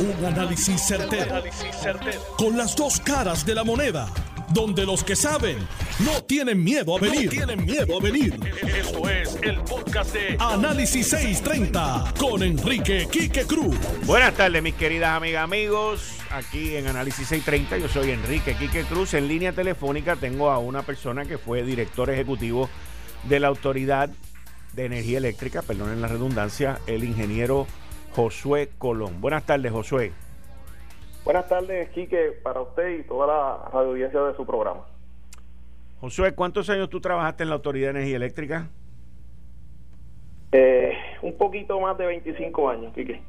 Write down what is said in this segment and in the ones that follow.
Un análisis certero, Con las dos caras de la moneda. Donde los que saben no tienen miedo a venir. tienen miedo a venir. Esto es el podcast de Análisis 630 con Enrique Quique Cruz. Buenas tardes, mis queridas amigas, amigos. Aquí en Análisis 630, yo soy Enrique Quique Cruz. En línea telefónica tengo a una persona que fue director ejecutivo de la Autoridad de Energía Eléctrica, perdonen la redundancia, el ingeniero Josué Colón. Buenas tardes, Josué. Buenas tardes, Quique, para usted y toda la audiencia de su programa. Josué, ¿cuántos años tú trabajaste en la Autoridad de Energía Eléctrica? Eh, un poquito más de 25 años, Quique.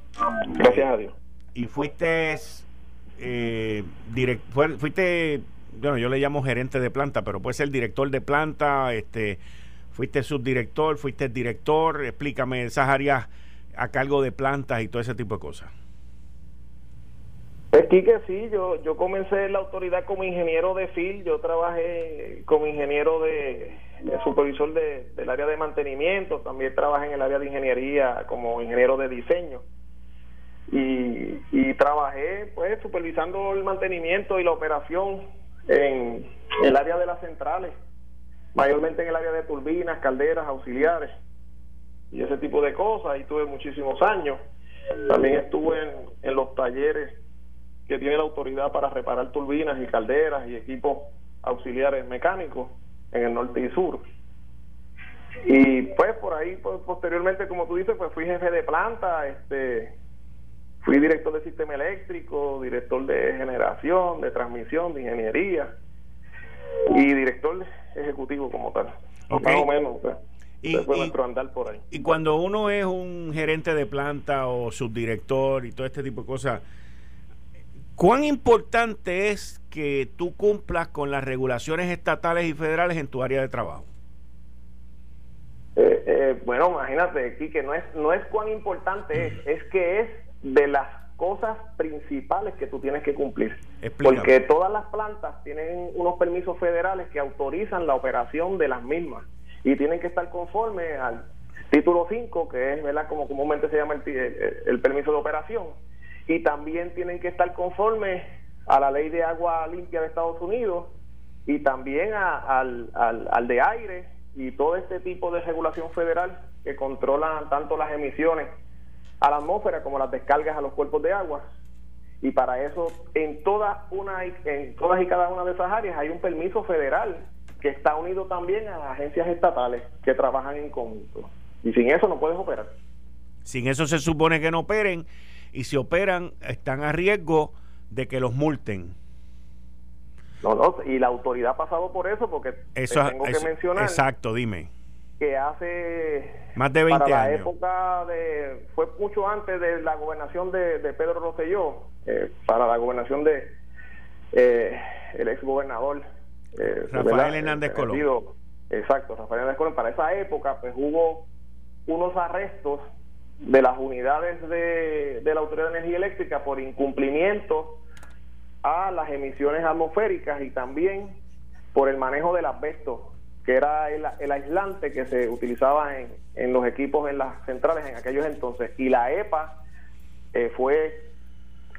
Gracias a Dios. ¿Y fuiste, eh, fuiste, bueno, yo le llamo gerente de planta, pero puede ser director de planta, este, fuiste subdirector, fuiste director, explícame esas áreas a cargo de plantas y todo ese tipo de cosas? Es que sí, yo, yo comencé en la autoridad como ingeniero de FIL, yo trabajé como ingeniero de, supervisor del área de mantenimiento, también trabajé en el área de ingeniería como ingeniero de diseño y, y trabajé pues supervisando el mantenimiento y la operación en el área de las centrales, mayormente en el área de turbinas, calderas, auxiliares y ese tipo de cosas, y tuve muchísimos años. También estuve en, los talleres que tiene la autoridad para reparar turbinas y calderas y equipos auxiliares mecánicos en el norte y sur. Y pues por ahí, pues, posteriormente, como tú dices, pues fui jefe de planta, este, fui director de sistema eléctrico, director de generación, de transmisión, de ingeniería y director ejecutivo como tal. Más o menos. Pues. Y, por ahí. y cuando uno es un gerente de planta o subdirector y todo este tipo de cosas, ¿cuán importante es que tú cumplas con las regulaciones estatales y federales en tu área de trabajo? Eh, eh, bueno, imagínate, aquí que no es, no es cuán importante es, es que es de las cosas principales que tú tienes que cumplir. Porque todas las plantas tienen unos permisos federales que autorizan la operación de las mismas y tienen que estar conformes al título 5, que es ¿verdad? como comúnmente se llama el, permiso de operación, y también tienen que estar conformes a la ley de agua limpia de Estados Unidos y también al, al, de aire y todo este tipo de regulación federal que controlan tanto las emisiones a la atmósfera como las descargas a los cuerpos de agua. Y para eso, en todas, una, en todas y cada una de esas áreas hay un permiso federal que está unido también a agencias estatales que trabajan en conjunto. Y sin eso no puedes operar. Sin eso se supone que no operen y si operan están a riesgo de que los multen. No, no, y la autoridad ha pasado por eso porque eso, tengo que mencionar. Exacto, dime. Que hace. Más de 20 para la época de. Fue mucho antes de la gobernación de, Pedro Rosselló, eh, para la gobernación de. Eh, el ex gobernador eh, Rafael Hernández Colón. Exacto, Rafael Hernández Colón. Para esa época, pues hubo unos arrestos de las unidades de, la Autoridad de Energía Eléctrica por incumplimiento a las emisiones atmosféricas y también por el manejo del asbesto, que era el, aislante que se utilizaba en, en, los equipos en las centrales en aquellos entonces. Y la EPA eh, fue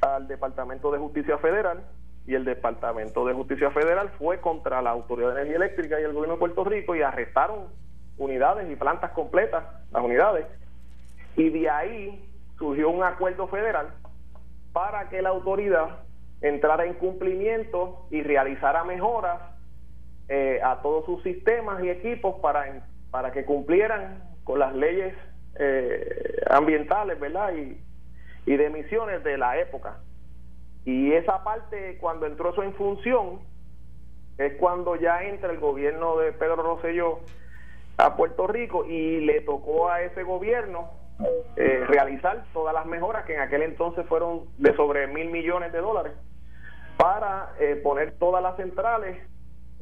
al Departamento de Justicia Federal y el Departamento de Justicia Federal fue contra la Autoridad de Energía Eléctrica y el gobierno de Puerto Rico y arrestaron unidades y plantas completas, las unidades, y de ahí surgió un acuerdo federal para que la autoridad entrara en cumplimiento y realizara mejoras eh, a todos sus sistemas y equipos para, para que cumplieran con las leyes eh, ambientales, ¿verdad? Y, y de emisiones de la época. Y esa parte, cuando entró eso en función, es cuando ya entra el gobierno de Pedro Rosselló a Puerto Rico y le tocó a ese gobierno eh, realizar todas las mejoras que en aquel entonces fueron de sobre mil millones de dólares para eh, poner todas las centrales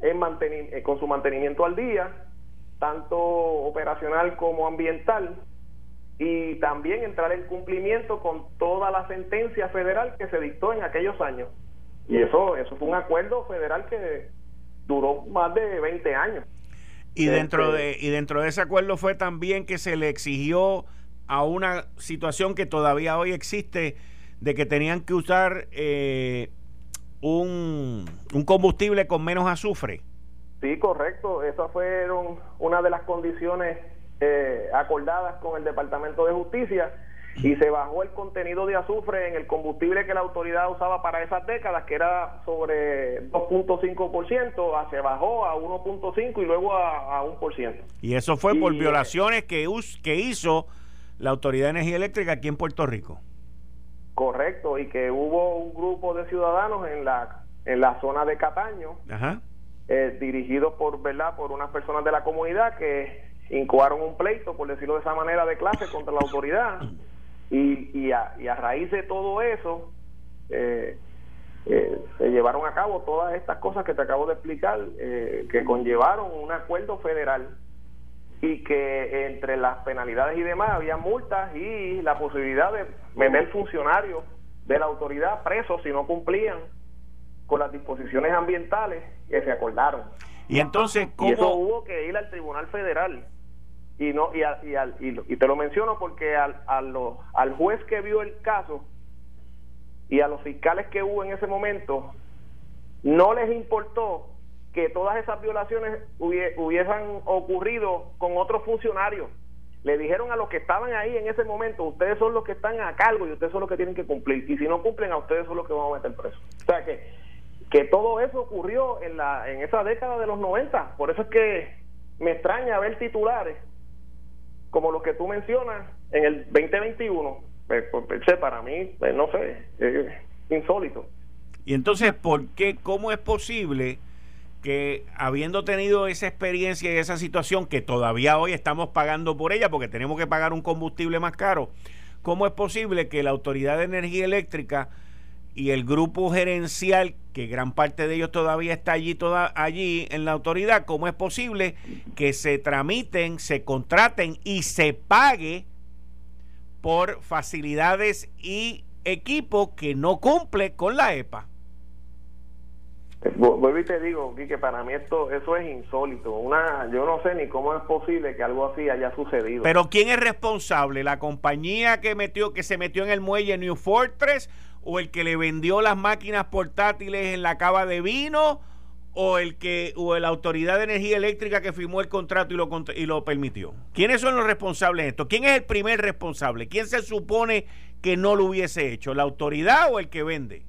en eh, con su mantenimiento al día, tanto operacional como ambiental, y también entrar en cumplimiento con toda la sentencia federal que se dictó en aquellos años. Y eso, eso fue un acuerdo federal que duró más de 20 años. Y dentro, este, de, y dentro de ese acuerdo fue también que se le exigió a una situación que todavía hoy existe de que tenían que usar eh, un, un combustible con menos azufre. Sí, correcto. Esas fueron una de las condiciones eh, acordadas con el Departamento de Justicia y se bajó el contenido de azufre en el combustible que la autoridad usaba para esas décadas, que era sobre 2.5%, se bajó a 1.5% y luego a, a 1%. Y eso fue por violaciones que, que hizo la Autoridad de Energía Eléctrica aquí en Puerto Rico. Correcto, y que hubo un grupo de ciudadanos en la, en la zona de Cataño, eh, dirigidos por, ¿verdad? por unas personas de la comunidad que incoaron un pleito, por decirlo de esa manera, de clase contra la autoridad. Y, y, a, y a raíz de todo eso, eh, eh, se llevaron a cabo todas estas cosas que te acabo de explicar, que conllevaron un acuerdo federal y que entre las penalidades y demás había multas y la posibilidad de meter funcionarios de la autoridad presos si no cumplían con las disposiciones ambientales que se acordaron. Y entonces, ¿cómo? eso hubo que ir al Tribunal Federal. Y no y, y, te lo menciono porque al, al juez que vio el caso y a los fiscales que hubo en ese momento, no les importó que todas esas violaciones hubiesen ocurrido con otros funcionarios. Le dijeron a los que estaban ahí en ese momento, ustedes son los que están a cargo y ustedes son los que tienen que cumplir. Y si no cumplen, a ustedes son los que van a meter preso. O sea que, que todo eso ocurrió en, la, en esa década de los 90. Por eso es que me extraña ver titulares como los que tú mencionas en el 2021. Pues, pues, para mí, pues, no sé, es insólito. Y entonces, ¿por qué? ¿Cómo es posible? que habiendo tenido esa experiencia y esa situación que todavía hoy estamos pagando por ella porque tenemos que pagar un combustible más caro, ¿cómo es posible que la Autoridad de Energía Eléctrica y el grupo gerencial, que gran parte de ellos todavía está allí, toda, allí en la autoridad, ¿cómo es posible que se tramiten, se contraten y se pague por facilidades y equipos que no cumple con la EPA? Vuelvo y te digo, que para mí esto eso es insólito. Una, yo no sé ni cómo es posible que algo así haya sucedido. Pero ¿quién es responsable? ¿La compañía que metió que se metió en el muelle New Fortress o el que le vendió las máquinas portátiles en la cava de vino o el que o la autoridad de energía eléctrica que firmó el contrato y lo y lo permitió? ¿Quiénes son los responsables de esto? ¿Quién es el primer responsable? ¿Quién se supone que no lo hubiese hecho? ¿La autoridad o el que vende?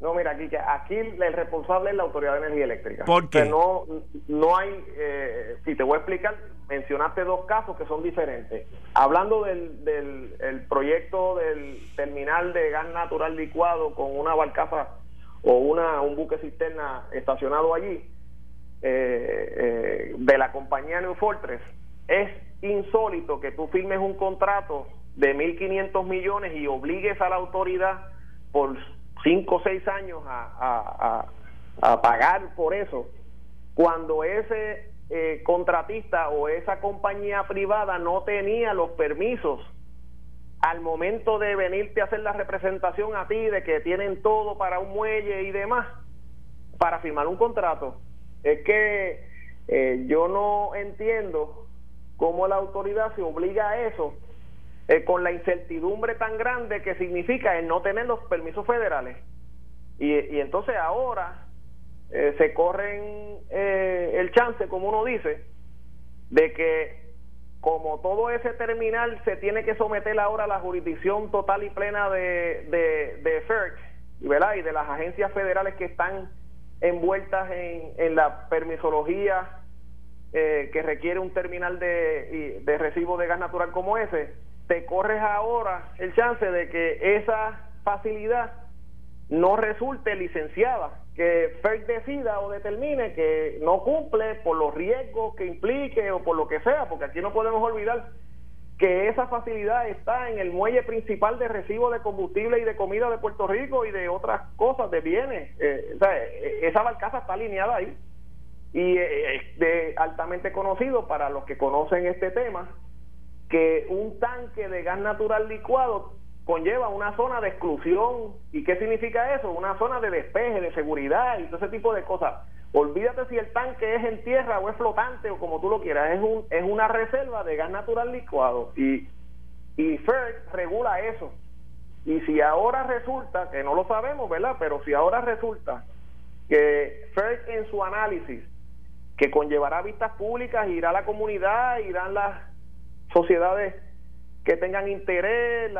No, mira, aquí, aquí el responsable es la Autoridad de Energía Eléctrica. ¿Por qué? no, no hay, eh, si te voy a explicar, mencionaste dos casos que son diferentes. Hablando del, del proyecto del terminal de gas natural licuado con una barcaza o una un buque cisterna estacionado allí, eh, eh, de la compañía New Fortress, es insólito que tú firmes un contrato de 1.500 millones y obligues a la autoridad por cinco o seis años a, a, pagar por eso, cuando ese eh, contratista o esa compañía privada no tenía los permisos al momento de venirte a hacer la representación a ti de que tienen todo para un muelle y demás, para firmar un contrato. Es que eh, yo no entiendo cómo la autoridad se obliga a eso eh, con la incertidumbre tan grande que significa el no tener los permisos federales. Y, y entonces ahora eh, se corren eh, el chance, como uno dice, de que como todo ese terminal se tiene que someter ahora a la jurisdicción total y plena de, de, de FERC y de las agencias federales que están envueltas en, en la permisología que requiere un terminal de, de recibo de gas natural como ese, te corres ahora el chance de que esa facilidad no resulte licenciada, que FERC decida o determine que no cumple por los riesgos que implique o por lo que sea, porque aquí no podemos olvidar que esa facilidad está en el muelle principal de recibo de combustible y de comida de Puerto Rico y de otras cosas, de bienes. Eh, eh, esa barcaza está alineada ahí y eh, es de altamente conocido para los que conocen este tema que un tanque de gas natural licuado conlleva una zona de exclusión. ¿Y qué significa eso? Una zona de despeje, de seguridad y todo ese tipo de cosas. Olvídate si el tanque es en tierra o es flotante o como tú lo quieras, es, un, es una reserva de gas natural licuado y, y FERC regula eso. Y si ahora resulta, que no lo sabemos, ¿verdad? Pero si ahora resulta que FERC en su análisis, que conllevará vistas públicas, irá a la comunidad, irán las sociedades que tengan interés,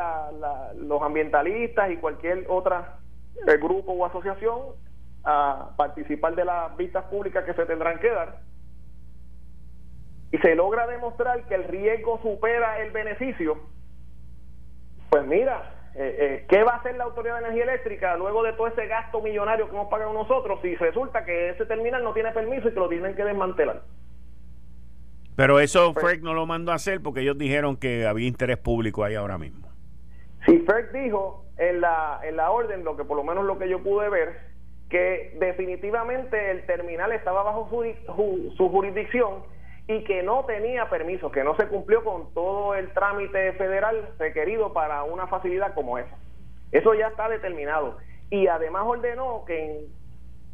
los ambientalistas y cualquier otra eh, grupo o asociación a participar de las vistas públicas que se tendrán que dar y se logra demostrar que el riesgo supera el beneficio, pues mira, eh, eh, ¿qué va a hacer la Autoridad de Energía Eléctrica luego de todo ese gasto millonario que hemos pagado nosotros si resulta que ese terminal no tiene permiso y que lo tienen que desmantelar? Pero eso pues, no lo mandó a hacer porque ellos dijeron que había interés público ahí ahora mismo. Si FERC dijo en la, en la orden, lo que por lo menos lo que yo pude ver, que definitivamente el terminal estaba bajo su, su jurisdicción y que no tenía permiso, que no se cumplió con todo el trámite federal requerido para una facilidad como esa. Eso ya está determinado. Y además ordenó que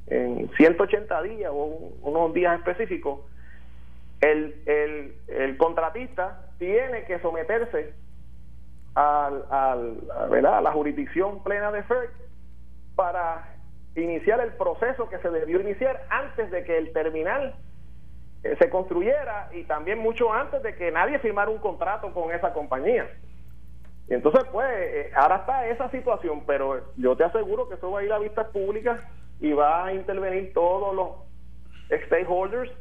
en, 180 días o unos días específicos, el, el, el contratista tiene que someterse al, al, a, a la jurisdicción plena de FERC para iniciar el proceso que se debió iniciar antes de que el terminal eh, se construyera y también mucho antes de que nadie firmara un contrato con esa compañía. Y entonces, pues, eh, ahora está esa situación, pero yo te aseguro que eso va a ir a vistas públicas y va a intervenir todos los stakeholders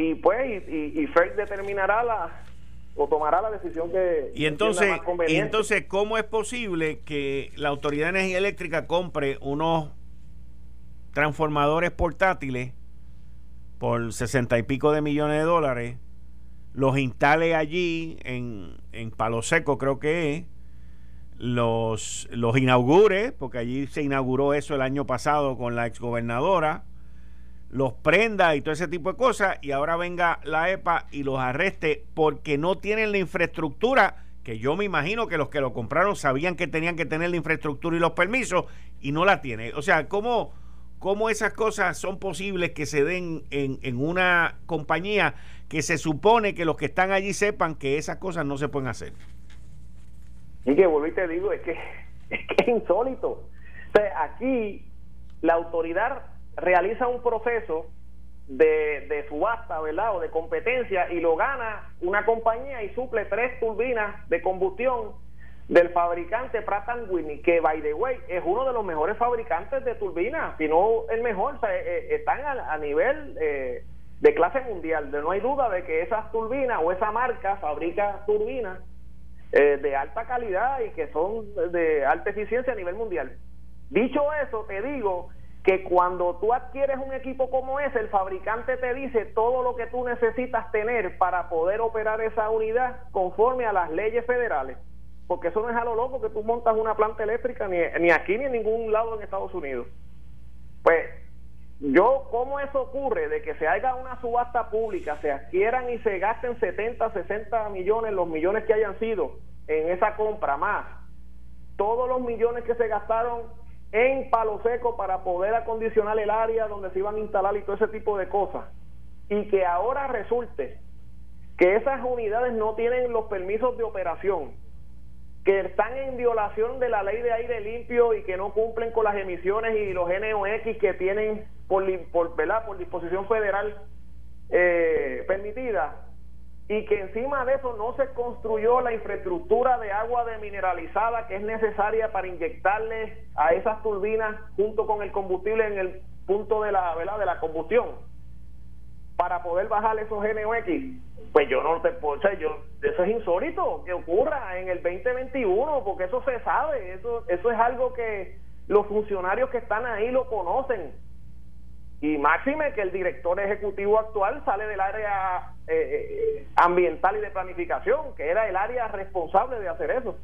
y pues, y, y, FERC determinará la o tomará la decisión que y entonces y entonces cómo es posible que la autoridad de energía eléctrica compre unos transformadores portátiles por sesenta y pico de millones de dólares, los instale allí en, en Palo Seco, creo que es, los, los inaugure, porque allí se inauguró eso el año pasado con la exgobernadora, los prenda y todo ese tipo de cosas, y ahora venga la EPA y los arreste porque no tienen la infraestructura, que yo me imagino que los que lo compraron sabían que tenían que tener la infraestructura y los permisos, y no la tienen. O sea, ¿cómo, cómo esas cosas son posibles que se den en, una compañía que se supone que los que están allí sepan que esas cosas no se pueden hacer. Y que vuelvo y te digo, es que es, que es insólito. O sea, aquí la autoridad realiza un proceso de, de subasta, ¿verdad? O de competencia y lo gana una compañía y suple tres turbinas de combustión del fabricante Pratt Whitney, que by the way es uno de los mejores fabricantes de turbinas, si no el mejor, o sea, eh, eh, están a, nivel eh, de clase mundial. No hay duda de que esas turbinas o esa marca fabrica turbinas de alta calidad y que son de alta eficiencia a nivel mundial. Dicho eso, te digo que cuando tú adquieres un equipo como ese, el fabricante te dice todo lo que tú necesitas tener para poder operar esa unidad conforme a las leyes federales porque eso no es a lo loco que tú montas una planta eléctrica ni, ni aquí ni en ningún lado en Estados Unidos. Pues yo, ¿cómo eso ocurre? De que se haga una subasta pública, se adquieran y se gasten 70, 60 millones, los millones que hayan sido en esa compra más, todos los millones que se gastaron en Palo Seco para poder acondicionar el área donde se iban a instalar y todo ese tipo de cosas, y que ahora resulte que esas unidades no tienen los permisos de operación, que están en violación de la ley de aire limpio y que no cumplen con las emisiones y los NOx que tienen por, por, por disposición federal eh, permitida y que encima de eso no se construyó la infraestructura de agua demineralizada que es necesaria para inyectarle a esas turbinas junto con el combustible en el punto de la de la combustión para poder bajar esos NOx pues yo no te puedo, yo, eso es insólito que ocurra en el 2021, porque eso se sabe, eso, eso es algo que los funcionarios que están ahí lo conocen. Y máxime que el director ejecutivo actual sale del área eh, eh, ambiental y de planificación, que era el área responsable de hacer eso.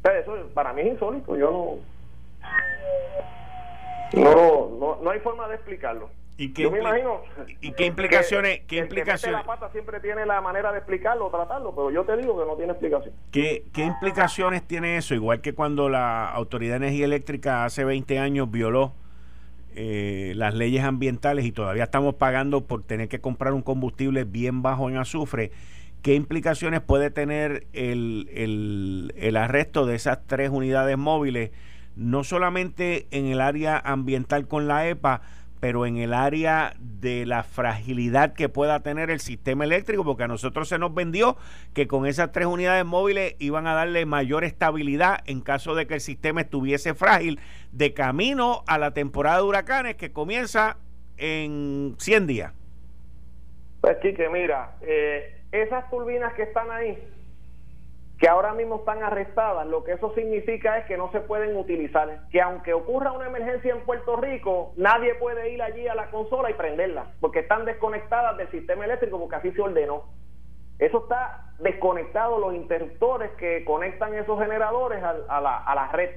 Pero eso para mí es insólito, yo no, no, no hay forma de explicarlo. ¿Y qué, Yo me imagino, ¿y qué implicaciones? ¿qué implicaciones? la pata siempre tiene la manera de explicarlo, tratarlo, pero yo te digo que no tiene explicación. ¿Qué, qué implicaciones tiene eso? Igual que cuando la Autoridad de Energía Eléctrica hace 20 años violó eh, las leyes ambientales y todavía estamos pagando por tener que comprar un combustible bien bajo en azufre. ¿qué implicaciones puede tener el, el arresto de esas tres unidades móviles, no solamente en el área ambiental con la EPA, pero en el área de la fragilidad que pueda tener el sistema eléctrico, porque a nosotros se nos vendió que con esas tres unidades móviles iban a darle mayor estabilidad en caso de que el sistema estuviese frágil de camino a la temporada de huracanes que comienza en 100 días. Pues que mira, eh, esas turbinas que están ahí, que ahora mismo están arrestadas, lo que eso significa es que no se pueden utilizar, que aunque ocurra una emergencia en Puerto Rico, nadie puede ir allí a la consola y prenderla, porque están desconectadas del sistema eléctrico, porque así se ordenó. Eso está desconectado, los interruptores que conectan esos generadores a, la, a la, red.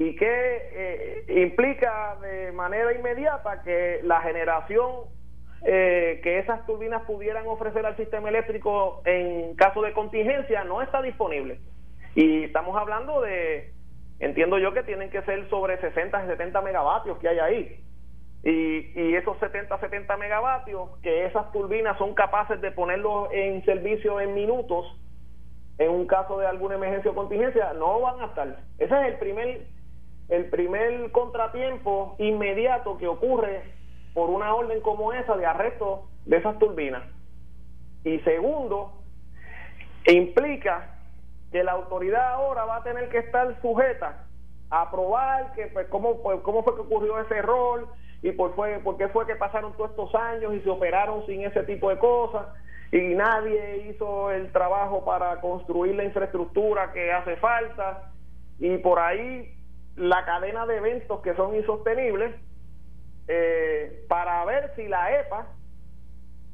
Y que eh, implica de manera inmediata que la generación eh, que esas turbinas pudieran ofrecer al sistema eléctrico en caso de contingencia no está disponible. Y estamos hablando de, entiendo yo que tienen que ser sobre 60, 70 megavatios que hay ahí. Y, y esos 70, 70 megavatios, que esas turbinas son capaces de ponerlos en servicio en minutos, en un caso de alguna emergencia o contingencia, no van a estar. Ese es el primer, el primer contratiempo inmediato que ocurre por una orden como esa de arresto de esas turbinas. Y segundo, implica que la autoridad ahora va a tener que estar sujeta a probar que pues, cómo, cómo fue que ocurrió ese error y por, por qué fue que pasaron todos estos años y se operaron sin ese tipo de cosas y nadie hizo el trabajo para construir la infraestructura que hace falta y por ahí la cadena de eventos que son insostenibles eh, para ver si la EPA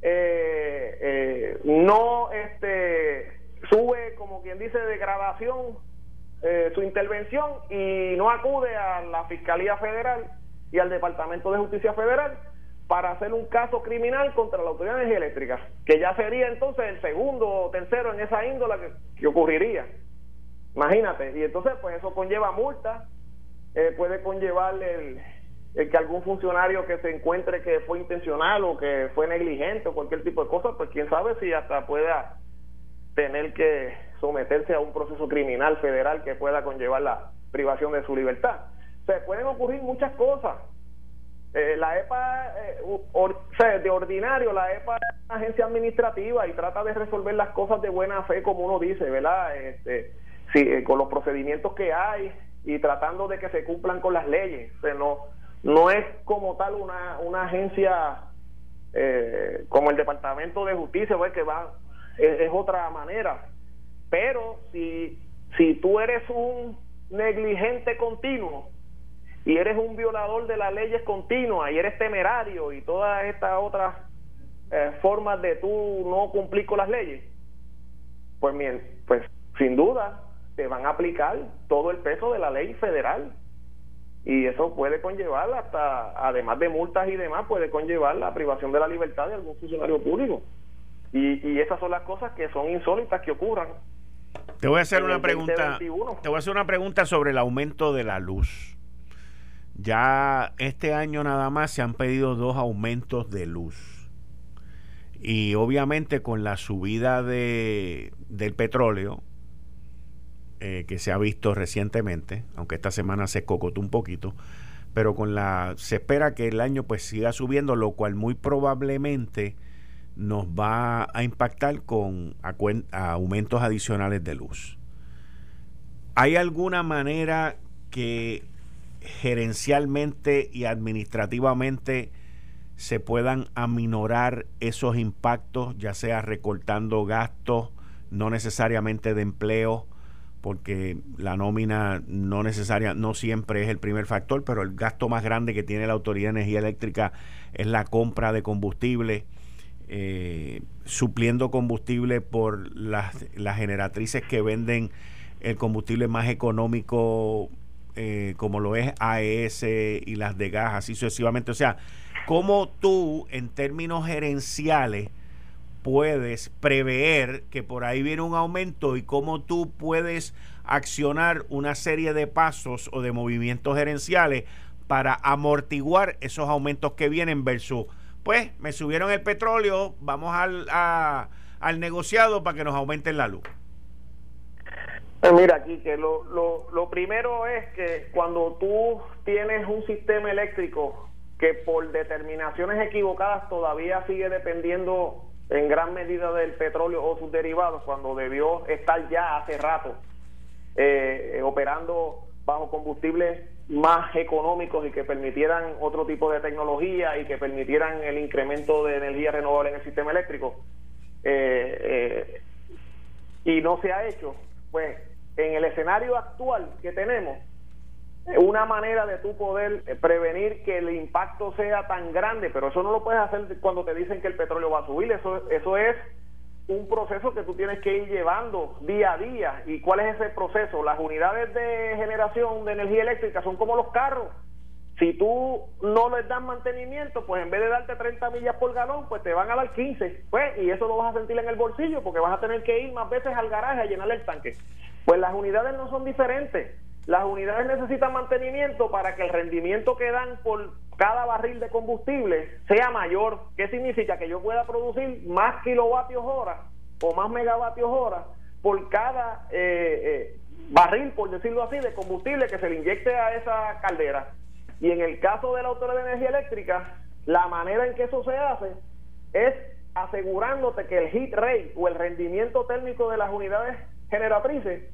eh, eh, no este, sube, como quien dice, de grabación su intervención y no acude a la Fiscalía Federal y al Departamento de Justicia Federal para hacer un caso criminal contra la Autoridad de Energía Eléctrica, que ya sería entonces el segundo o tercero en esa índola que, que ocurriría. Imagínate, y entonces pues eso conlleva multa, puede conllevar el, el que algún funcionario que se encuentre que fue intencional o que fue negligente o cualquier tipo de cosa, pues quién sabe si hasta pueda tener que someterse a un proceso criminal federal que pueda conllevar la privación de su libertad. se pueden ocurrir muchas cosas. Eh, la EPA, eh, sea, de ordinario, la EPA es una agencia administrativa y trata de resolver las cosas de buena fe, como uno dice, ¿verdad? Este, sí, eh, con los procedimientos que hay y tratando de que se cumplan con las leyes. O no, no es como tal una, una agencia eh, como el Departamento de Justicia, pues, que va, es, otra manera. Pero si, si tú eres un negligente continuo y eres un violador de las leyes continuas y eres temerario y todas estas otras eh, formas de tú no cumplir con las leyes, pues bien, pues sin duda te van a aplicar todo el peso de la ley federal y eso puede conllevar hasta, además de multas y demás, puede conllevar la privación de la libertad de algún funcionario público. Y, y esas son las cosas que son insólitas que ocurran. Te voy a hacer una pregunta. Te voy a hacer una pregunta sobre el aumento de la luz. Ya este año nada más se han pedido dos aumentos de luz. Y obviamente con la subida de, del petróleo, eh, que se ha visto recientemente, aunque esta semana se cocotó un poquito, pero con la se espera que el año pues siga subiendo, lo cual muy probablemente nos va a impactar con aumentos adicionales de luz. ¿Hay alguna manera que gerencialmente y administrativamente se puedan aminorar esos impactos, ya sea recortando gastos, no necesariamente de empleo, porque la nómina no necesaria, no siempre es el primer factor, pero el gasto más grande que tiene la Autoridad de Energía Eléctrica es la compra de combustible, eh, supliendo combustible por las, las generatrices que venden el combustible más económico, eh, como lo es AES y las de gas, así sucesivamente. O sea, ¿cómo tú, en términos gerenciales, puedes prever que por ahí viene un aumento y cómo tú puedes accionar una serie de pasos o de movimientos gerenciales para amortiguar esos aumentos que vienen versus, pues me subieron el petróleo, vamos a, al negociado para que nos aumenten la luz? Pues mira, aquí lo, lo, lo primero es que cuando tú tienes un sistema eléctrico que por determinaciones equivocadas todavía sigue dependiendo en gran medida del petróleo o sus derivados, cuando debió estar ya hace rato eh, operando bajo combustibles más económicos y que permitieran otro tipo de tecnología y que permitieran el incremento de energía renovable en el sistema eléctrico. Eh, eh, y no se ha hecho, pues en el escenario actual que tenemos, una manera de tú poder prevenir que el impacto sea tan grande, pero eso no lo puedes hacer cuando te dicen que el petróleo va a subir, eso, eso es un proceso que tú tienes que ir llevando día a día. ¿Y cuál es ese proceso? Las unidades de generación de energía eléctrica son como los carros. Si tú no les das mantenimiento, pues en vez de darte 30 millas por galón, pues te van a dar 15. Pues, y eso lo vas a sentir en el bolsillo porque vas a tener que ir más veces al garaje a llenar el tanque. Pues las unidades no son diferentes. Las unidades necesitan mantenimiento para que el rendimiento que dan por cada barril de combustible sea mayor. ¿Qué significa? Que yo pueda producir más kilovatios hora o más megavatios hora por cada eh, eh, barril, por decirlo así, de combustible que se le inyecte a esa caldera. Y en el caso de la Autoridad de Energía Eléctrica, la manera en que eso se hace es asegurándote que el heat rate o el rendimiento térmico de las unidades generatrices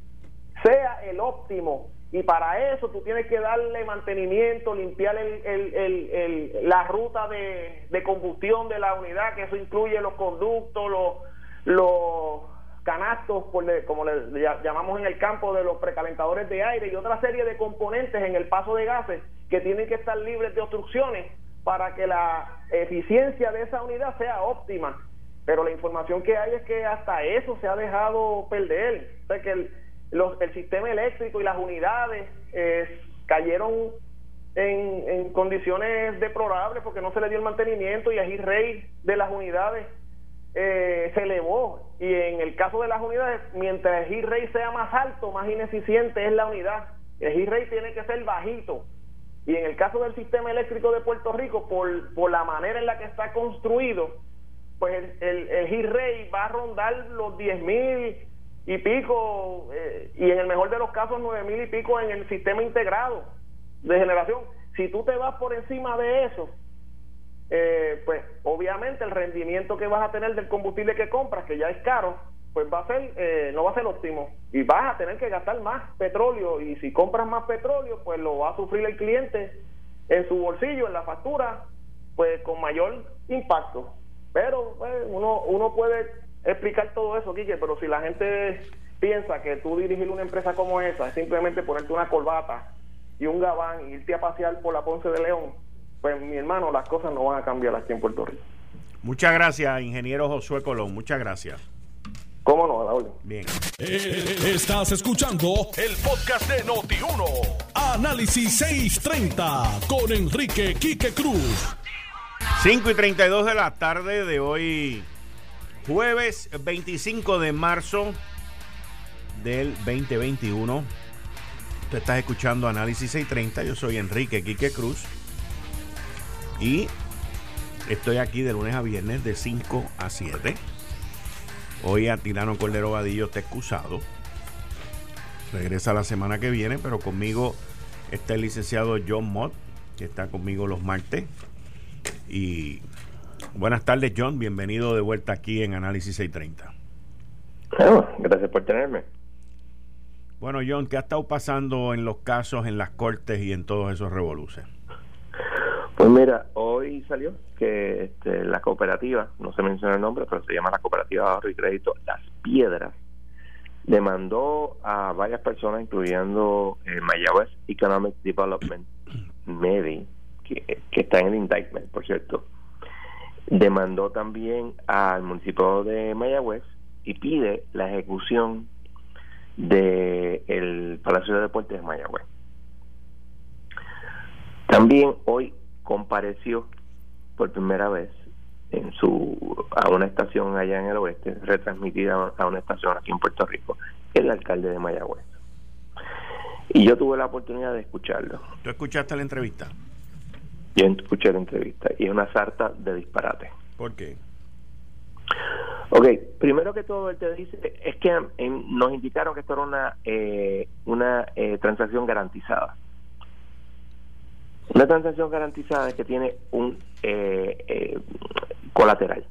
sea el óptimo y para eso tú tienes que darle mantenimiento, limpiar el, la ruta de, combustión de la unidad, que eso incluye los conductos, los, los canastos, como le llamamos en el campo de los precalentadores de aire y otra serie de componentes en el paso de gases que tienen que estar libres de obstrucciones para que la eficiencia de esa unidad sea óptima. Pero la información que hay es que hasta eso se ha dejado perder. O sea, que el, el sistema eléctrico y las unidades eh, cayeron en, condiciones deplorables porque no se le dio el mantenimiento y el rey de las unidades eh, se elevó. Y en el caso de las unidades mientras el rey sea más alto más ineficiente es la unidad. El rey tiene que ser bajito. Y en el caso del sistema eléctrico de Puerto Rico por, por la manera en la que está construido pues el, el, el rey va a rondar los 10 mil y pico, eh, y en el mejor de los casos nueve mil y pico en el sistema integrado de generación. Si tú te vas por encima de eso, eh, pues obviamente el rendimiento que vas a tener del combustible que compras, que ya es caro, pues va a ser, eh, no va a ser óptimo y vas a tener que gastar más petróleo y si compras más petróleo, pues lo va a sufrir el cliente en su bolsillo, en la factura, pues con mayor impacto. Pero pues, uno, uno puede explicar todo eso, Quique, pero si la gente piensa que tú dirigir una empresa como esa es simplemente ponerte una corbata y un gabán y irte a pasear por la Ponce de León, pues mi hermano, las cosas no van a cambiar aquí en Puerto Rico. Muchas gracias, ingeniero Josué Colón. Muchas gracias. ¿Cómo no? A la Bien. Eh, estás escuchando el podcast de Noti1. Análisis 630 con Enrique Quique Cruz. 5 y 32 de la tarde de hoy, Jueves 25 de marzo del 2021. Tú estás escuchando Análisis 630. Yo soy Enrique Quique Cruz. Y estoy aquí de lunes a viernes de 5 a 7. Hoy a Tirano Cordero Vadillo está excusado. Regresa la semana que viene, pero conmigo está el licenciado John Mott, que está conmigo los martes. Y Buenas tardes, John. Bienvenido de vuelta aquí en Análisis 630. gracias por tenerme. Bueno, John, ¿qué ha estado pasando en los casos, en las cortes y en todos esos revoluciones? Pues mira, hoy salió que este, la cooperativa, no se menciona el nombre, pero se llama la cooperativa de ahorro y crédito Las Piedras, demandó a varias personas, incluyendo eh, Mayagüez Economic Development, MEDI, que, que está en el indictment, por cierto, demandó también al municipio de Mayagüez y pide la ejecución del el Palacio de Deportes de Mayagüez. También hoy compareció por primera vez en su a una estación allá en el oeste, retransmitida a una estación aquí en Puerto Rico, el alcalde de Mayagüez. Y yo tuve la oportunidad de escucharlo. ¿Tú escuchaste la entrevista? Yo escuché la entrevista y es una sarta de disparate. ¿Por qué? Ok, primero que todo, él te dice, es que nos indicaron que esto era una, eh, una eh, transacción garantizada. Una transacción garantizada es que tiene un eh, colateral.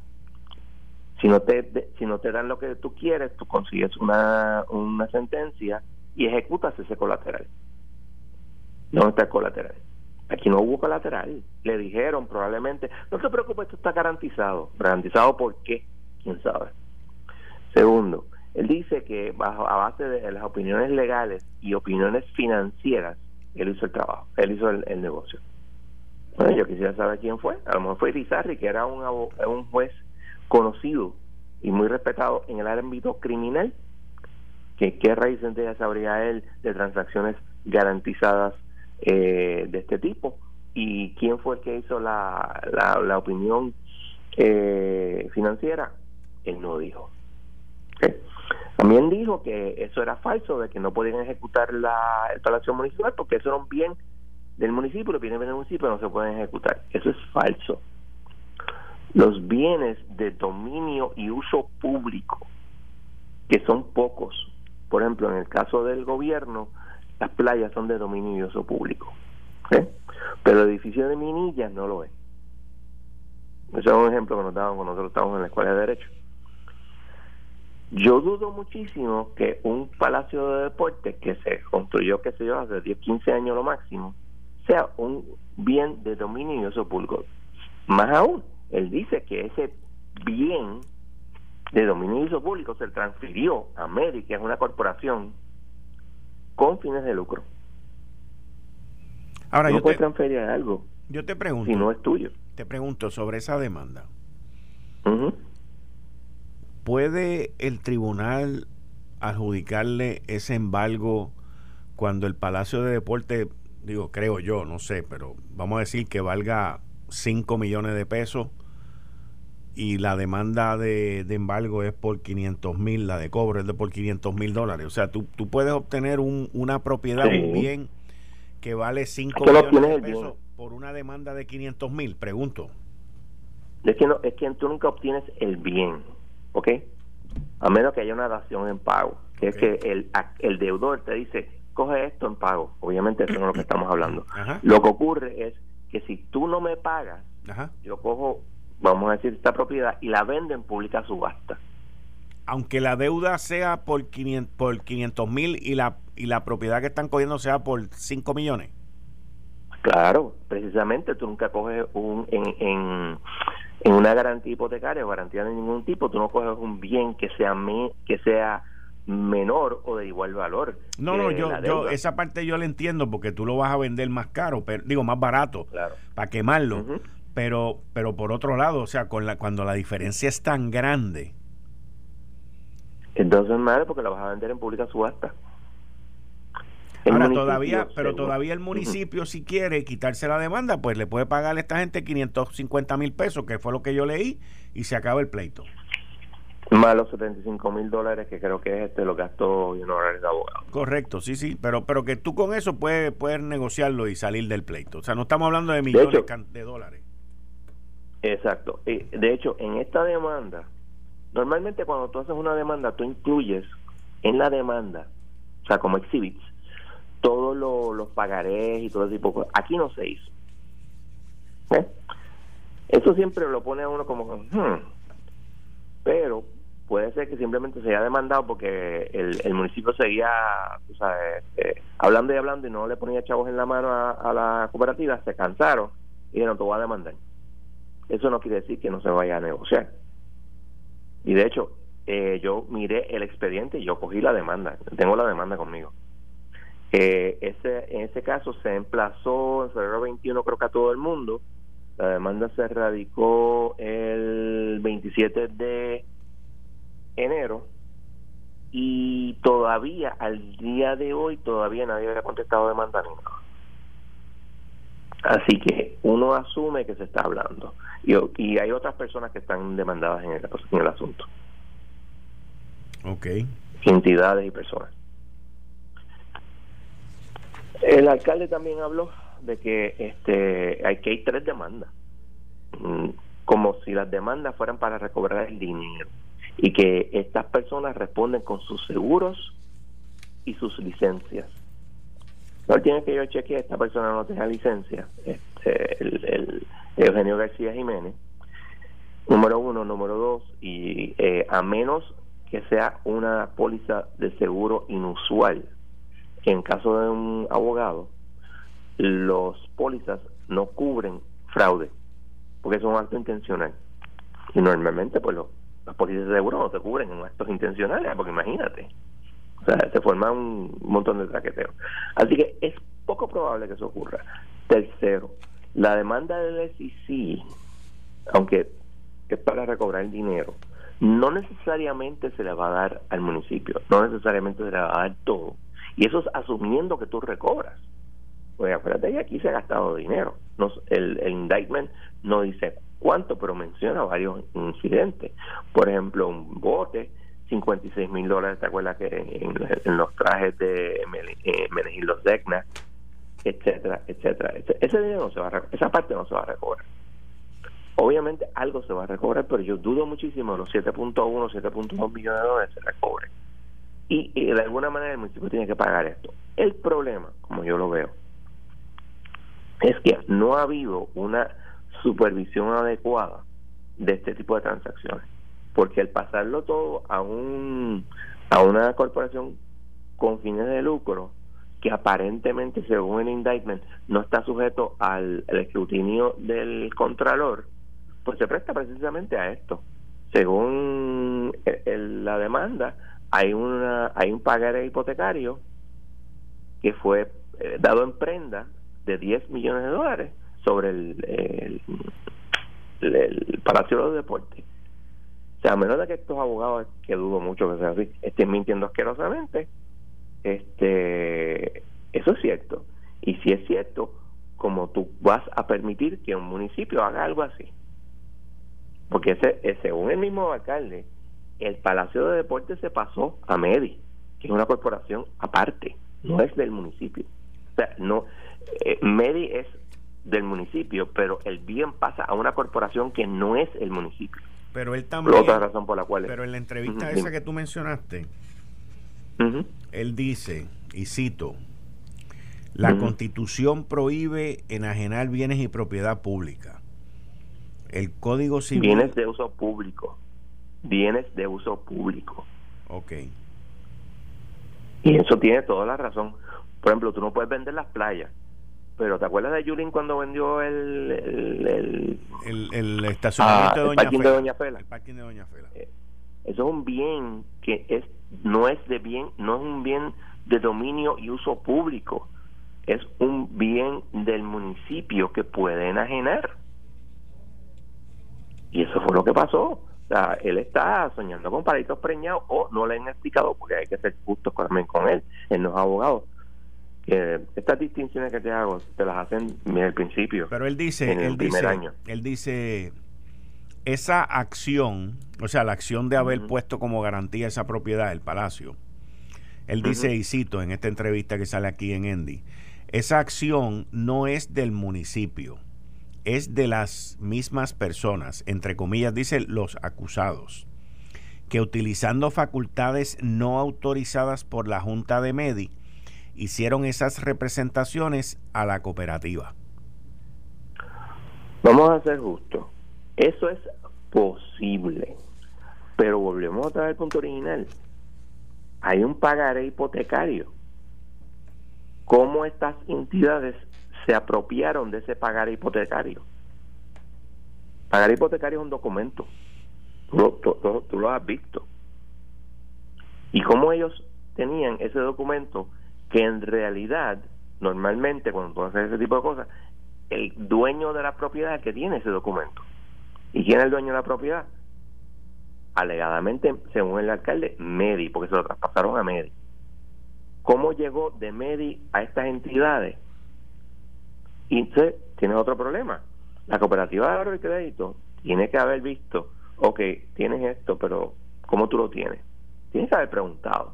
Si no, te, si no te dan lo que tú quieres, tú consigues una, una sentencia y ejecutas ese colateral. ¿Dónde está el colateral? Aquí no hubo colateral. Le dijeron probablemente, no te preocupes, esto está garantizado. ¿Garantizado por qué? ¿Quién sabe? Segundo, él dice que bajo a base de las opiniones legales y opiniones financieras, él hizo el trabajo, él hizo el, negocio. Bueno, yo quisiera saber quién fue. A lo mejor fue Rizarri, que era un, un juez conocido y muy respetado en el ámbito criminal. que ¿Qué raíz ya sabría él de transacciones garantizadas eh, de este tipo? ¿Y quién fue el que hizo la, la, opinión eh, financiera? Él no dijo. También dijo que eso era falso, de que no podían ejecutar la, Palacio Municipal porque eso era un bien del municipio, los bienes del municipio no se pueden ejecutar. Eso es falso. Los bienes de dominio y uso público, que son pocos, por ejemplo, en el caso del gobierno, las playas son de dominio y uso público. Pero el edificio de Minilla no lo es. Ese es un ejemplo que nos daban cuando nosotros estábamos en la escuela de Derecho. Yo dudo muchísimo que un palacio de deportes que se construyó, qué sé yo, hace 10, 15 años lo máximo, sea un bien de dominio y uso público. Más aún, él dice que ese bien de dominio y uso público se transfirió a Meri, que es una corporación con fines de lucro. Ahora, no yo puedes transferir algo yo te pregunto, si no es tuyo. Te pregunto sobre esa demanda. ¿Puede el tribunal adjudicarle ese embargo cuando el Palacio de Deporte, digo, creo yo, no sé, pero vamos a decir que valga 5 millones de pesos y la demanda de, embargo es por 500 mil, la de cobro es de por 500 mil dólares. O sea, tú, tú puedes obtener un, una propiedad, un bien que vale 5 millones de pesos por una demanda de 500 mil, pregunto. Es que, no, es que tú nunca obtienes el bien ¿ok? A menos que haya una dación en pago, que es que el, el deudor te dice, coge esto en pago. Obviamente eso no es lo que estamos hablando. Lo que ocurre es que si tú no me pagas, yo cojo, vamos a decir, esta propiedad y la vendo en pública subasta. Aunque la deuda sea por 500 por 500 mil y la, y la propiedad que están cogiendo sea por 5 millones. Claro, precisamente tú nunca coges un en, en una garantía hipotecaria o garantía de ningún tipo, tú no coges un bien que sea que sea menor o de igual valor. No, no, yo, yo esa parte yo la entiendo porque tú lo vas a vender más caro, pero digo más barato, para quemarlo. Pero pero por otro lado, o sea, con la cuando la diferencia es tan grande. Entonces es malo porque la vas a vender en pública subasta. Ahora todavía, pero todavía el municipio si quiere quitarse la demanda, pues le puede pagar a esta gente 550 mil pesos, que fue lo que yo leí, y se acaba el pleito. Más los 75 mil dólares que creo que es este lo gastó y de abogado. Correcto, sí, sí, pero pero que tú con eso puedes, puedes negociarlo y salir del pleito. O sea, no estamos hablando de millones de, dólares. Exacto. De hecho, en esta demanda, normalmente cuando tú haces una demanda, tú incluyes en la demanda, o sea, como exhibits, todos los pagarés y todo ese tipo de cosas. Aquí no se hizo. ¿Eh? Eso siempre lo pone a uno como, hmm". pero puede ser que simplemente se haya demandado porque el, municipio seguía eh, hablando y hablando y no le ponía chavos en la mano a, la cooperativa, se cansaron y dijeron, te voy a demandar. Eso no quiere decir que no se vaya a negociar. Y de hecho, eh, yo miré el expediente y yo cogí la demanda, tengo la demanda conmigo. Eh, ese, en ese caso se emplazó en febrero 21 creo que a todo el mundo. La demanda se radicó el 27 de enero y todavía al día de hoy todavía nadie había contestado demanda ni nada. Así que uno asume que se está hablando y, y hay otras personas que están demandadas en el, en el asunto. Ok. Entidades y personas. El alcalde también habló de que este hay que hay tres demandas, mm, como si las demandas fueran para recobrar el dinero. y que estas personas responden con sus seguros y sus licencias. La última que yo chequeé, esta persona no tenía licencia, este, el, Eugenio García Jiménez, número uno, número dos, y eh, a menos que sea una póliza de seguro inusual, en caso de un abogado, los pólizas no cubren fraude, porque es un acto intencional. Y normalmente, pues las pólizas de seguro no se cubren en actos intencionales, porque imagínate, o sea, se forma un montón de traqueteos. Así que es poco probable que eso ocurra. Tercero, la demanda del SEC, aunque es para recobrar el dinero, no necesariamente se le va a dar al municipio, no necesariamente se le va a dar todo. Y eso es asumiendo que tú recobras. Pues acuérdate que aquí se ha gastado dinero. el, el indictment no dice cuánto, pero menciona varios incidentes. Por ejemplo, un bote 56 mil dólares, ¿te acuerdas que en, los trajes de eh, Menegildo Zegna, etcétera, etcétera, Ese dinero no se va a esa parte no se va a recobrar. Obviamente algo se va a recobrar, pero yo dudo muchísimo los 7.1, 7.2 millones de dólares se recobren. Y, y, de alguna manera el municipio tiene que pagar esto. El problema, como yo lo veo, es que no ha habido una supervisión adecuada de este tipo de transacciones porque al pasarlo todo a un a una corporación con fines de lucro que aparentemente según el indictment no está sujeto al, escrutinio del contralor pues se presta precisamente a esto. Según la demanda hay una hay un pagaré hipotecario que fue eh, dado en prenda de 10 millones de dólares sobre el, el, el Palacio de Deportes. A menos de que estos abogados, que dudo mucho que sea así, estén mintiendo asquerosamente, este, eso es cierto. Y si es cierto, como tú vas a permitir que un municipio haga algo así. Porque ese, eh, según el mismo alcalde, el Palacio de Deportes se pasó a MEDI, que es una corporación aparte, no es del municipio. O sea, no, eh, MEDI es del municipio, pero el bien pasa a una corporación que no es el municipio. Pero él también. Otra razón por la cual. Pero en la entrevista esa que tú mencionaste, él dice, y cito: La constitución prohíbe enajenar bienes y propiedad pública. El código civil. Bienes de uso público. Bienes de uso público. Ok. Y eso tiene toda la razón. Por ejemplo, tú no puedes vender las playas pero ¿te acuerdas de Yulín cuando vendió el el, el, el, estacionamiento de, Doña Fela, El parking de Doña Fela. Eh, eso es un bien que es no es de bien, no es un bien de dominio y uso público. Es un bien del municipio que puede enajenar. Y eso fue lo que pasó. O sea, él está soñando con palitos preñados o no le han explicado porque hay que ser justos con él. Él no es abogado estas distinciones que te hago te las hacen desde el principio. Pero él dice, en el primer año. él dice, esa acción, o sea, la acción de haber puesto como garantía esa propiedad, el palacio, él dice, y cito en esta entrevista que sale aquí en Endy, esa acción no es del municipio, es de las mismas personas, entre comillas, dice los acusados, que utilizando facultades no autorizadas por la Junta de Medi, hicieron esas representaciones a la cooperativa. Vamos a ser justos. Eso es posible. Pero volvemos otra vez al punto original. Hay un pagaré hipotecario. ¿Cómo estas entidades se apropiaron de ese pagaré hipotecario? Pagaré hipotecario es un documento. Tú, tú lo has visto. ¿Y cómo ellos tenían ese documento que en realidad, normalmente cuando tú haces ese tipo de cosas, el dueño de la propiedad que tiene ese documento. ¿Y quién es el dueño de la propiedad? Alegadamente, según el alcalde, Medi, porque se lo traspasaron a Medi. ¿Cómo llegó de Medi a estas entidades? Y entonces tiene otro problema. La cooperativa de ahorro y crédito tiene que haber visto, ok, tienes esto, pero ¿cómo tú lo tienes? Tienes que haber preguntado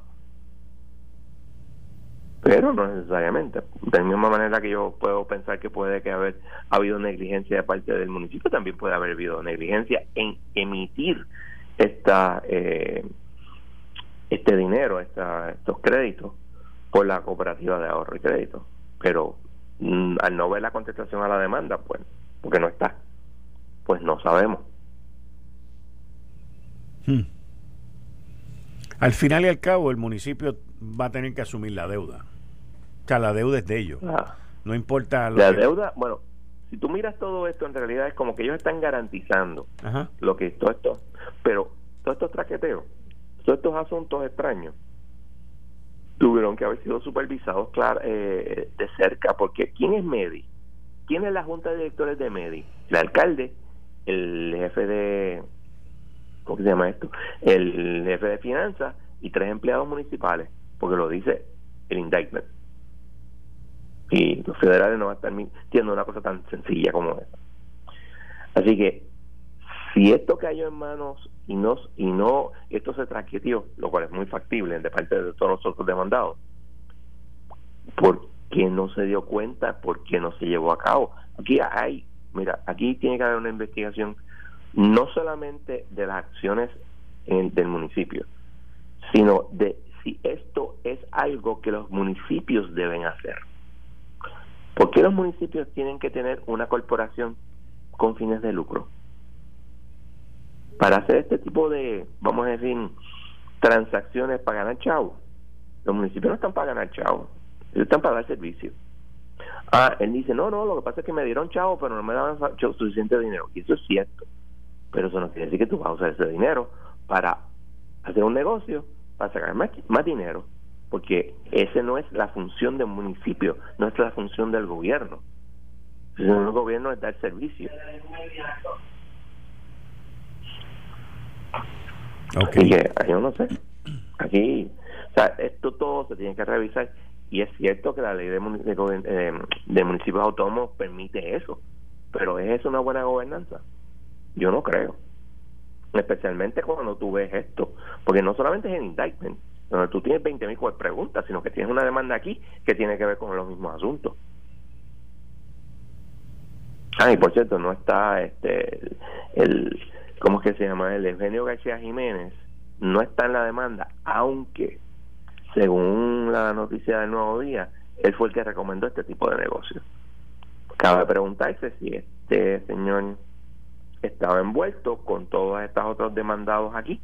pero no necesariamente. De la misma manera que yo puedo pensar que puede que haber habido negligencia de parte del municipio, también puede haber habido negligencia en emitir esta, eh, este dinero, esta, estos créditos, por la cooperativa de ahorro y crédito. Pero mm, al no ver la contestación a la demanda, pues, porque no está, pues no sabemos. Hmm. Al final y al cabo, el municipio va a tener que asumir la deuda. O sea, la deuda es de ellos. Ah. no importa. la deuda, bueno, si tú miras todo esto, en realidad es como que ellos están garantizando lo que todo esto, pero todos estos traqueteos, todos estos asuntos extraños, tuvieron que haber sido supervisados eh, de cerca, porque ¿quién es MEDI? ¿Quién es la junta de directores de MEDI? El alcalde, el jefe de, ¿cómo se llama esto? El jefe de finanzas y tres empleados municipales, porque lo dice el indictment. Y los federales no estar mintiendo una cosa tan sencilla como esa. Así que, si esto cayó en manos y no, y no esto se traqueteó, lo cual es muy factible de parte de todos los otros demandados, ¿por qué no se dio cuenta? ¿Por qué no se llevó a cabo? Aquí hay, mira, aquí tiene que haber una investigación no solamente de las acciones del municipio, sino de si esto es algo que los municipios deben hacer. ¿Por qué los municipios tienen que tener una corporación con fines de lucro? Para hacer este tipo de, vamos a decir, transacciones para ganar chavo. Los municipios no están para ganar chavo, ellos están para dar servicio. Ah, él dice, no, no, lo que pasa es que me dieron chavo, pero no me daban suficiente dinero. Y eso es cierto. Pero eso no quiere decir que tú vas a usar ese dinero para hacer un negocio, para sacar más, más dinero porque esa no es la función del municipio, no es la función del gobierno. El gobierno es dar servicio. Okay. que, yo no sé. Aquí, o sea, esto todo se tiene que revisar y es cierto que la ley de, de, de municipios autónomos permite eso, pero ¿es eso una buena gobernanza? Yo no creo. Especialmente cuando tú ves esto, porque no solamente es el indictment, donde tú tienes 20.000 preguntas, sino que tienes una demanda aquí que tiene que ver con los mismos asuntos. Ah, y por cierto, no está este el ¿cómo es que se llama? El Eugenio García Jiménez no está en la demanda, aunque según la noticia del Nuevo Día, él fue el que recomendó este tipo de negocio. Cabe preguntarse si este señor estaba envuelto con todos estos otros demandados aquí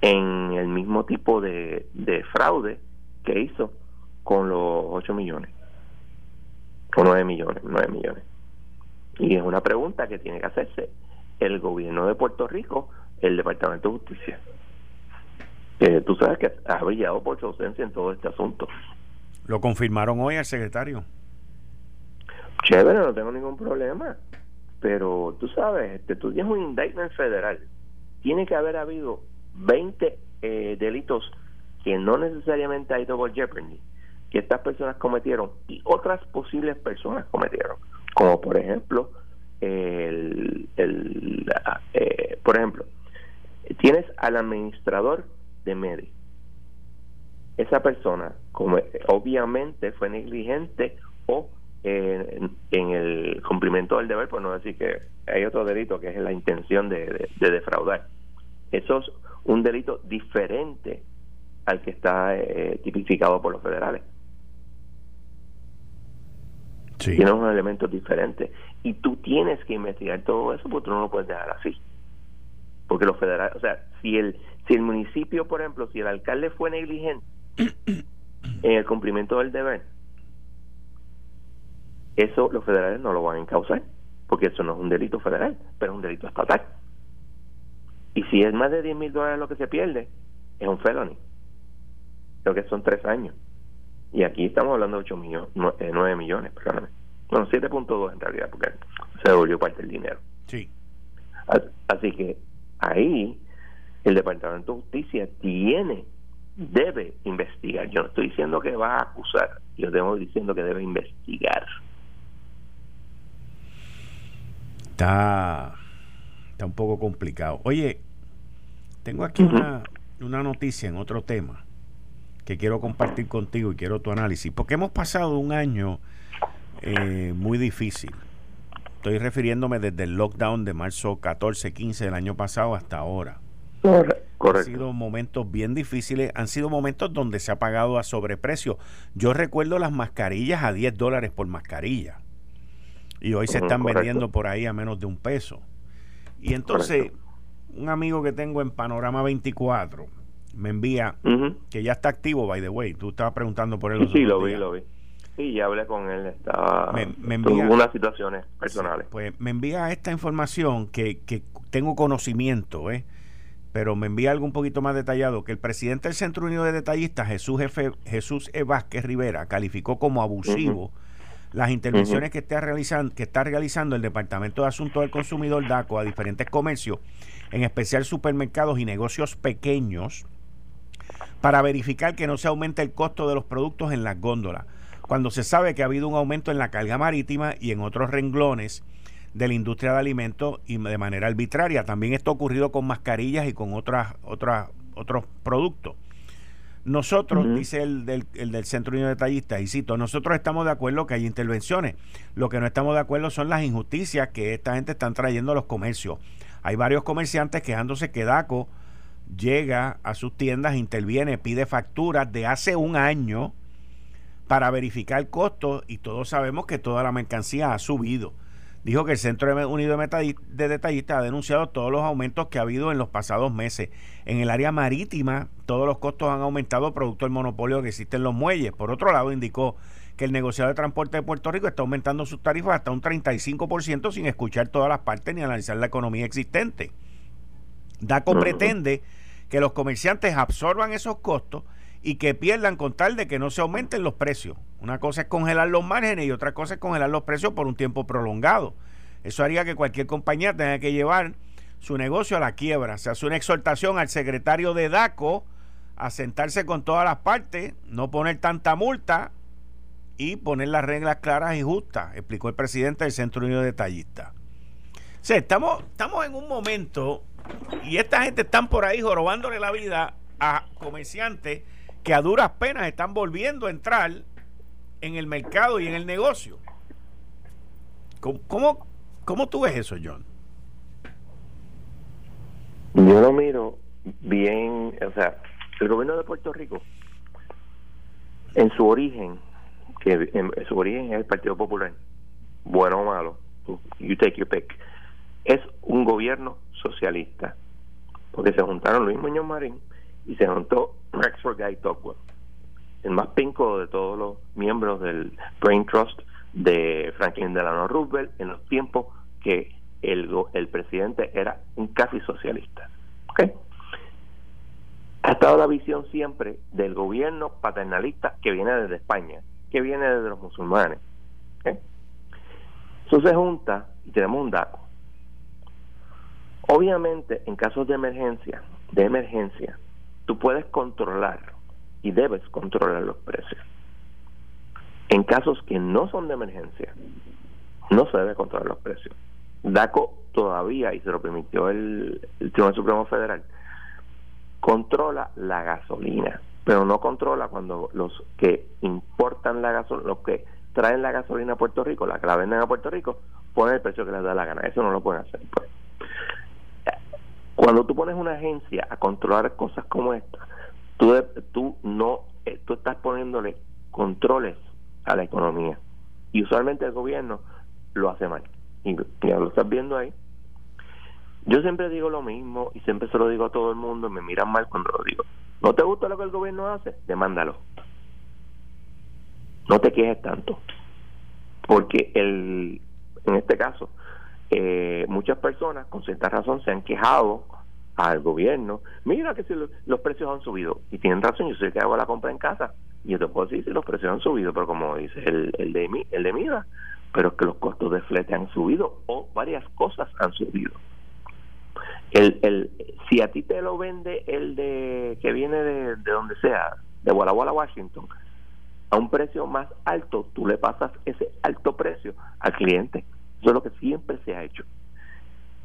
en el mismo tipo de, fraude que hizo con los 8 millones, con 9 millones, 9 millones. Y es una pregunta que tiene que hacerse el gobierno de Puerto Rico, el Departamento de Justicia. que tú sabes que ha brillado por su ausencia en todo este asunto. ¿Lo confirmaron hoy al secretario? Chévere, no tengo ningún problema. Pero tú sabes, este, tú tienes un indictment federal. Tiene que haber habido 20 eh, delitos que no necesariamente ha ido por jeopardy, que estas personas cometieron y otras posibles personas cometieron, como por ejemplo, el, el eh, por ejemplo, tienes al administrador de MEDI. Esa persona, obviamente fue negligente o en, el cumplimiento del deber, por no decir que hay otro delito que es la intención de, de defraudar. Esos un delito diferente al que está eh, tipificado por los federales. Sí. Tiene unos elementos diferentes. Y tú tienes que investigar todo eso porque tú no lo puedes dejar así. Porque los federales, o sea, si el, si el municipio, por ejemplo, si el alcalde fue negligente en el cumplimiento del deber, eso los federales no lo van a encauzar, porque eso no es un delito federal, pero es un delito estatal. Y si es más de 10 mil dólares lo que se pierde, es un felony. Creo que son tres años. Y aquí estamos hablando de 8 millones, 9 millones, perdóname. Bueno, 7.2 en realidad, porque se devolvió parte del dinero. Sí. Así que ahí el Departamento de Justicia tiene, debe investigar. Yo no estoy diciendo que va a acusar, yo estoy diciendo que debe investigar. Está está un poco complicado. Oye, tengo aquí una, una noticia en otro tema que quiero compartir contigo y quiero tu análisis, porque hemos pasado un año eh, muy difícil. Estoy refiriéndome desde el lockdown de marzo 14, 15 del año pasado hasta ahora. Han sido momentos bien difíciles, han sido momentos donde se ha pagado a sobreprecio. Yo recuerdo las mascarillas a 10 dólares por mascarilla y hoy se están vendiendo por ahí a menos de un peso. Y entonces, un amigo que tengo en Panorama 24 me envía, que ya está activo, by the way, tú estabas preguntando por él. Sí, lo vi, lo vi. Sí, ya hablé con él, estaba me, envía, unas situaciones personales. Pues me envía esta información que, que tengo conocimiento, ¿eh? pero me envía algo un poquito más detallado, que el presidente del Centro Unido de Detallistas, Jesús, Jesús E. Vázquez Rivera, calificó como abusivo las intervenciones que, está realizando, que está realizando el Departamento de Asuntos del Consumidor DACO a diferentes comercios, en especial supermercados y negocios pequeños, para verificar que no se aumente el costo de los productos en las góndolas, cuando se sabe que ha habido un aumento en la carga marítima y en otros renglones de la industria de alimentos y de manera arbitraria. También esto ha ocurrido con mascarillas y con otras, otras, otros productos. Nosotros, dice el del, el del Centro Unido de Detallistas, y cito, nosotros estamos de acuerdo que hay intervenciones. Lo que no estamos de acuerdo son las injusticias que esta gente están trayendo a los comercios. Hay varios comerciantes quejándose que DACO llega a sus tiendas, interviene, pide facturas de hace un año para verificar costos y todos sabemos que toda la mercancía ha subido dijo que el Centro Unido de Detallistas ha denunciado todos los aumentos que ha habido en los pasados meses. En el área marítima, todos los costos han aumentado producto del monopolio que existe en los muelles. Por otro lado, indicó que el negociado de transporte de Puerto Rico está aumentando sus tarifas hasta un 35% sin escuchar todas las partes ni analizar la economía existente. DACO pretende que los comerciantes absorban esos costos y que pierdan con tal de que no se aumenten los precios. Una cosa es congelar los márgenes y otra cosa es congelar los precios por un tiempo prolongado. Eso haría que cualquier compañía tenga que llevar su negocio a la quiebra. Se hace una exhortación al secretario de DACO a sentarse con todas las partes, no poner tanta multa y poner las reglas claras y justas, explicó el presidente del Centro Unido de Detallistas. O estamos, estamos en un momento y esta gente están por ahí jorobándole la vida a comerciantes que a duras penas están volviendo a entrar en el mercado y en el negocio. ¿Cómo, cómo, tú ves eso, John? Yo lo miro bien, o sea, el gobierno de Puerto Rico, en su origen, que en, su origen es el Partido Popular, bueno o malo, you take your pick, es un gobierno socialista, porque se juntaron Luis Muñoz Marín y se juntó Rexford Guy Tocqueville, el más pinco de todos los miembros del Brain Trust de Franklin Delano Roosevelt en los tiempos que el, el presidente era un casi socialista. ¿Okay? Ha estado la visión siempre del gobierno paternalista que viene desde España, que viene desde los musulmanes. Eso se junta y tenemos un dato. Obviamente, en casos de emergencia, de emergencia, tú puedes controlar y debes controlar los precios. En casos que no son de emergencia, no se debe controlar los precios. DACO todavía, y se lo permitió el, Tribunal Supremo Federal, controla la gasolina, pero no controla cuando los que importan la gasolina, los que traen la gasolina a Puerto Rico, la que la venden a Puerto Rico, ponen el precio que les da la gana. Eso no lo pueden hacer. Pues. Cuando tú pones una agencia a controlar cosas como esta, tú, tú no eh, tú estás poniéndole controles a la economía. Y usualmente el gobierno lo hace mal. Y ya lo estás viendo ahí. Yo siempre digo lo mismo y siempre se lo digo a todo el mundo me miran mal cuando lo digo. No te gusta lo que el gobierno hace demándalo. No te quejes tanto. Porque el en este caso eh, muchas personas con cierta razón se han quejado al gobierno, mira que si los precios han subido, y tienen razón, yo sé que hago la compra en casa, y yo te puedo decir si los precios han subido, pero como dice el, de el de Mida, pero es que los costos de flete han subido, o varias cosas han subido. El, el, si a ti te lo vende el de que viene de, de donde sea, de Walla Walla, Washington, a un precio más alto, tú le pasas ese alto precio al cliente. Eso es lo que siempre se ha hecho.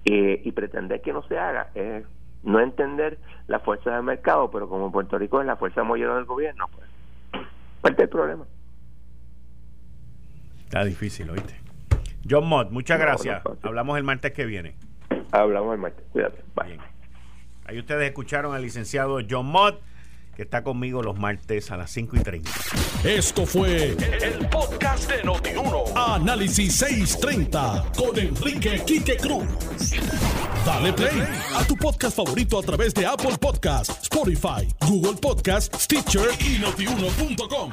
Eh, y pretender que no se haga es no entender la fuerza del mercado, pero como Puerto Rico es la fuerza mayor del gobierno, pues parte del problema. Está difícil, oíste. John Mott, muchas gracias. Hablamos el martes que viene. Hablamos el martes. Cuídate. Bye. Ahí ustedes escucharon al licenciado John Mott, que está conmigo los martes a las 5 y 30. Esto fue el, podcast de Notiuno. Análisis 630 con Enrique Quique Cruz. Dale play a tu podcast favorito a través de Apple Podcasts, Spotify, Google Podcasts, Stitcher y notiuno.com.